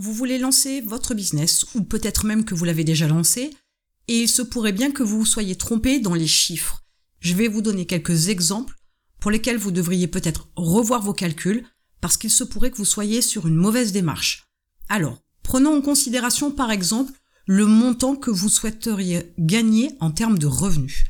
vous voulez lancer votre business, ou peut-être même que vous l'avez déjà lancé, et il se pourrait bien que vous soyez trompé dans les chiffres. Je vais vous donner quelques exemples pour lesquels vous devriez peut-être revoir vos calculs, parce qu'il se pourrait que vous soyez sur une mauvaise démarche. Alors, prenons en considération par exemple le montant que vous souhaiteriez gagner en termes de revenus.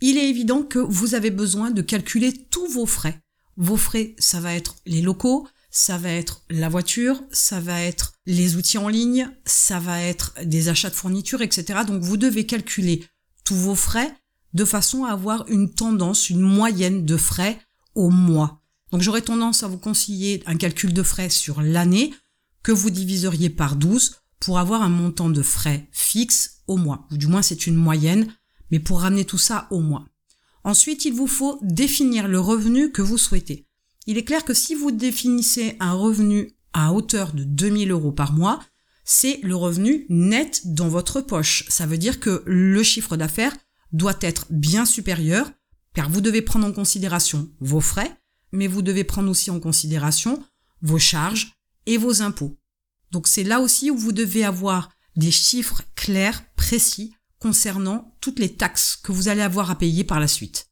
Il est évident que vous avez besoin de calculer tous vos frais. Vos frais, ça va être les locaux, ça va être la voiture, ça va être les outils en ligne, ça va être des achats de fournitures, etc. Donc vous devez calculer tous vos frais de façon à avoir une tendance, une moyenne de frais au mois. Donc j'aurais tendance à vous conseiller un calcul de frais sur l'année que vous diviseriez par 12 pour avoir un montant de frais fixe au mois. Ou du moins c'est une moyenne, mais pour ramener tout ça au mois. Ensuite, il vous faut définir le revenu que vous souhaitez. Il est clair que si vous définissez un revenu à hauteur de 2000 euros par mois, c'est le revenu net dans votre poche. Ça veut dire que le chiffre d'affaires doit être bien supérieur, car vous devez prendre en considération vos frais, mais vous devez prendre aussi en considération vos charges et vos impôts. Donc c'est là aussi où vous devez avoir des chiffres clairs, précis, concernant toutes les taxes que vous allez avoir à payer par la suite.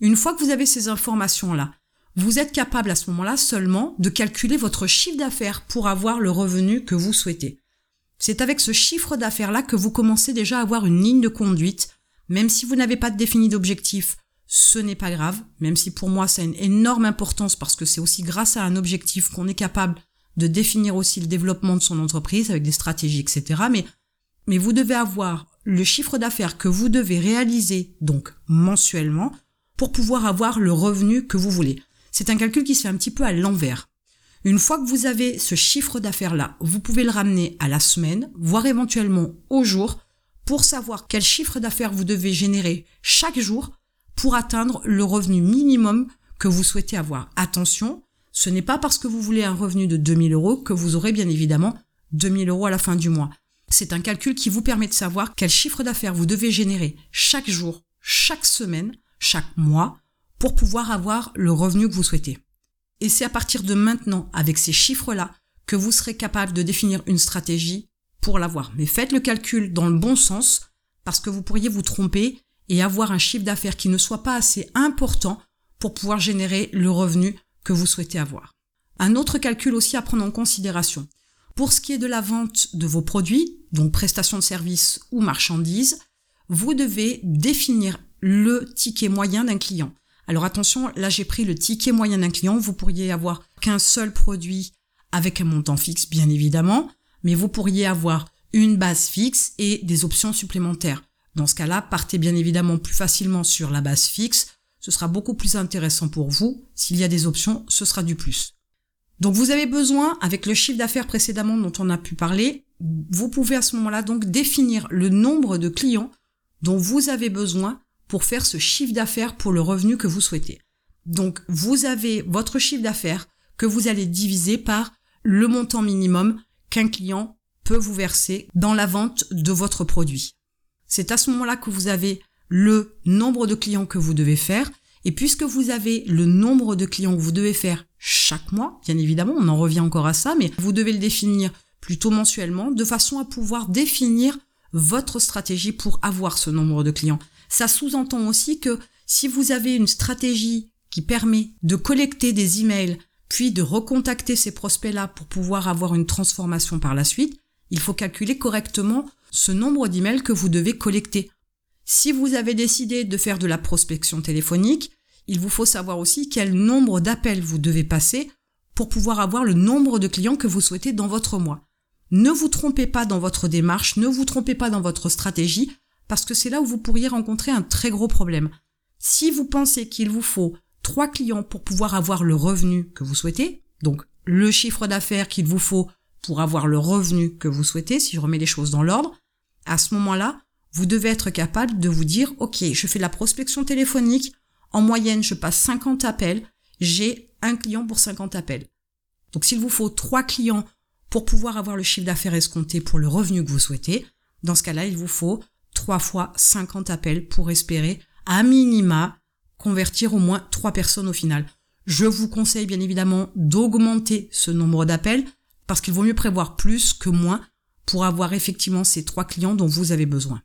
Une fois que vous avez ces informations-là, vous êtes capable à ce moment-là seulement de calculer votre chiffre d'affaires pour avoir le revenu que vous souhaitez. C'est avec ce chiffre d'affaires-là que vous commencez déjà à avoir une ligne de conduite, même si vous n'avez pas défini d'objectif, ce n'est pas grave, même si pour moi ça a une énorme importance parce que c'est aussi grâce à un objectif qu'on est capable de définir aussi le développement de son entreprise avec des stratégies, etc. Mais, mais vous devez avoir le chiffre d'affaires que vous devez réaliser, donc mensuellement, pour pouvoir avoir le revenu que vous voulez. C'est un calcul qui se fait un petit peu à l'envers. Une fois que vous avez ce chiffre d'affaires-là, vous pouvez le ramener à la semaine, voire éventuellement au jour, pour savoir quel chiffre d'affaires vous devez générer chaque jour pour atteindre le revenu minimum que vous souhaitez avoir. Attention, ce n'est pas parce que vous voulez un revenu de 2000 euros que vous aurez bien évidemment 2000 euros à la fin du mois. C'est un calcul qui vous permet de savoir quel chiffre d'affaires vous devez générer chaque jour, chaque semaine, chaque mois pour pouvoir avoir le revenu que vous souhaitez. Et c'est à partir de maintenant, avec ces chiffres-là, que vous serez capable de définir une stratégie pour l'avoir. Mais faites le calcul dans le bon sens, parce que vous pourriez vous tromper et avoir un chiffre d'affaires qui ne soit pas assez important pour pouvoir générer le revenu que vous souhaitez avoir. Un autre calcul aussi à prendre en considération. Pour ce qui est de la vente de vos produits, donc prestations de services ou marchandises, vous devez définir le ticket moyen d'un client. Alors attention, là j'ai pris le ticket moyen d'un client. Vous pourriez avoir qu'un seul produit avec un montant fixe, bien évidemment, mais vous pourriez avoir une base fixe et des options supplémentaires. Dans ce cas-là, partez bien évidemment plus facilement sur la base fixe. Ce sera beaucoup plus intéressant pour vous. S'il y a des options, ce sera du plus. Donc vous avez besoin, avec le chiffre d'affaires précédemment dont on a pu parler, vous pouvez à ce moment-là donc définir le nombre de clients dont vous avez besoin pour faire ce chiffre d'affaires pour le revenu que vous souhaitez. Donc, vous avez votre chiffre d'affaires que vous allez diviser par le montant minimum qu'un client peut vous verser dans la vente de votre produit. C'est à ce moment-là que vous avez le nombre de clients que vous devez faire. Et puisque vous avez le nombre de clients que vous devez faire chaque mois, bien évidemment, on en revient encore à ça, mais vous devez le définir plutôt mensuellement de façon à pouvoir définir votre stratégie pour avoir ce nombre de clients. Ça sous-entend aussi que si vous avez une stratégie qui permet de collecter des emails, puis de recontacter ces prospects-là pour pouvoir avoir une transformation par la suite, il faut calculer correctement ce nombre d'emails que vous devez collecter. Si vous avez décidé de faire de la prospection téléphonique, il vous faut savoir aussi quel nombre d'appels vous devez passer pour pouvoir avoir le nombre de clients que vous souhaitez dans votre mois. Ne vous trompez pas dans votre démarche, ne vous trompez pas dans votre stratégie, parce que c'est là où vous pourriez rencontrer un très gros problème. Si vous pensez qu'il vous faut trois clients pour pouvoir avoir le revenu que vous souhaitez, donc le chiffre d'affaires qu'il vous faut pour avoir le revenu que vous souhaitez, si je remets les choses dans l'ordre, à ce moment-là, vous devez être capable de vous dire, OK, je fais la prospection téléphonique, en moyenne, je passe 50 appels, j'ai un client pour 50 appels. Donc s'il vous faut trois clients pour pouvoir avoir le chiffre d'affaires escompté pour le revenu que vous souhaitez, dans ce cas-là, il vous faut 3 fois 50 appels pour espérer, à minima, convertir au moins 3 personnes au final. Je vous conseille bien évidemment d'augmenter ce nombre d'appels parce qu'il vaut mieux prévoir plus que moins pour avoir effectivement ces trois clients dont vous avez besoin.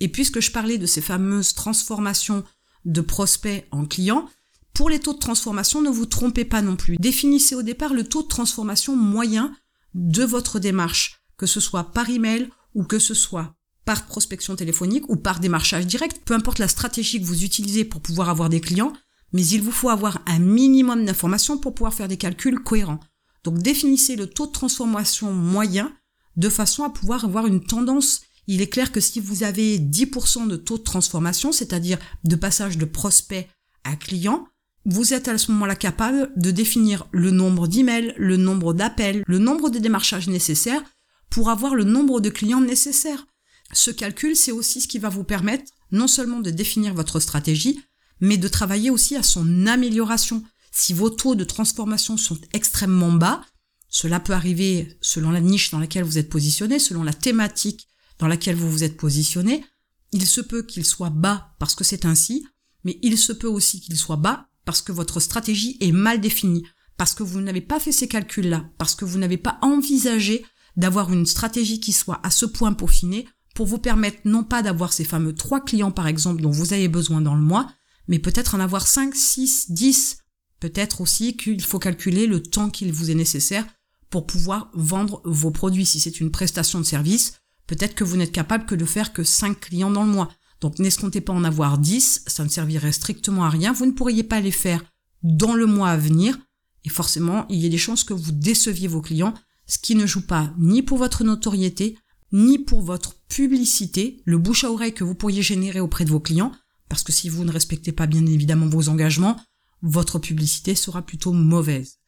Et puisque je parlais de ces fameuses transformations de prospects en clients, pour les taux de transformation, ne vous trompez pas non plus. Définissez au départ le taux de transformation moyen de votre démarche, que ce soit par email ou que ce soit par prospection téléphonique ou par démarchage direct, peu importe la stratégie que vous utilisez pour pouvoir avoir des clients, mais il vous faut avoir un minimum d'informations pour pouvoir faire des calculs cohérents. Donc définissez le taux de transformation moyen de façon à pouvoir avoir une tendance. Il est clair que si vous avez 10% de taux de transformation, c'est-à-dire de passage de prospect à client, vous êtes à ce moment-là capable de définir le nombre d'emails, le nombre d'appels, le nombre de démarchages nécessaires pour avoir le nombre de clients nécessaires. Ce calcul, c'est aussi ce qui va vous permettre non seulement de définir votre stratégie, mais de travailler aussi à son amélioration. Si vos taux de transformation sont extrêmement bas, cela peut arriver selon la niche dans laquelle vous êtes positionné, selon la thématique dans laquelle vous vous êtes positionné. Il se peut qu'il soit bas parce que c'est ainsi, mais il se peut aussi qu'il soit bas parce que votre stratégie est mal définie, parce que vous n'avez pas fait ces calculs-là, parce que vous n'avez pas envisagé d'avoir une stratégie qui soit à ce point peaufinée pour vous permettre non pas d'avoir ces fameux trois clients par exemple dont vous avez besoin dans le mois, mais peut-être en avoir 5, 6, 10. Peut-être aussi qu'il faut calculer le temps qu'il vous est nécessaire pour pouvoir vendre vos produits. Si c'est une prestation de service, peut-être que vous n'êtes capable que de faire que 5 clients dans le mois. Donc n'escomptez pas en avoir 10, ça ne servirait strictement à rien. Vous ne pourriez pas les faire dans le mois à venir. Et forcément, il y a des chances que vous déceviez vos clients, ce qui ne joue pas ni pour votre notoriété, ni pour votre publicité, le bouche à oreille que vous pourriez générer auprès de vos clients, parce que si vous ne respectez pas bien évidemment vos engagements, votre publicité sera plutôt mauvaise.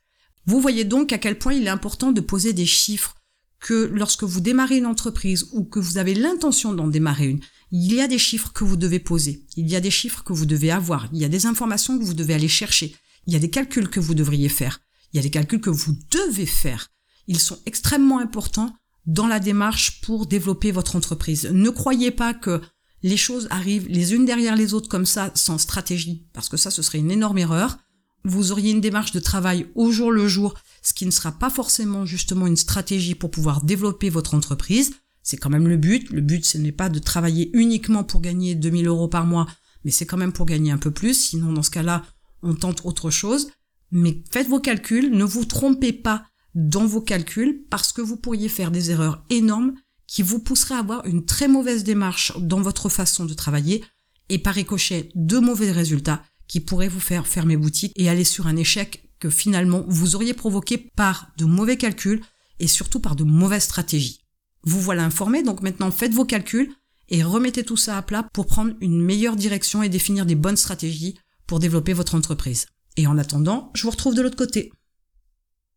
Vous voyez donc à quel point il est important de poser des chiffres que lorsque vous démarrez une entreprise ou que vous avez l'intention d'en démarrer une, il y a des chiffres que vous devez poser, il y a des chiffres que vous devez avoir, il y a des informations que vous devez aller chercher, il y a des calculs que vous devriez faire, il y a des calculs que vous devez faire. Ils sont extrêmement importants dans la démarche pour développer votre entreprise. Ne croyez pas que les choses arrivent les unes derrière les autres comme ça, sans stratégie, parce que ça, ce serait une énorme erreur. Vous auriez une démarche de travail au jour le jour, ce qui ne sera pas forcément justement une stratégie pour pouvoir développer votre entreprise. C'est quand même le but. Le but, ce n'est pas de travailler uniquement pour gagner 2000 euros par mois, mais c'est quand même pour gagner un peu plus. Sinon, dans ce cas-là, on tente autre chose. Mais faites vos calculs, ne vous trompez pas dans vos calculs parce que vous pourriez faire des erreurs énormes qui vous pousserait à avoir une très mauvaise démarche dans votre façon de travailler et par ricochet de mauvais résultats qui pourraient vous faire fermer boutique et aller sur un échec que finalement vous auriez provoqué par de mauvais calculs et surtout par de mauvaises stratégies. Vous voilà informé, donc maintenant faites vos calculs et remettez tout ça à plat pour prendre une meilleure direction et définir des bonnes stratégies pour développer votre entreprise. Et en attendant, je vous retrouve de l'autre côté.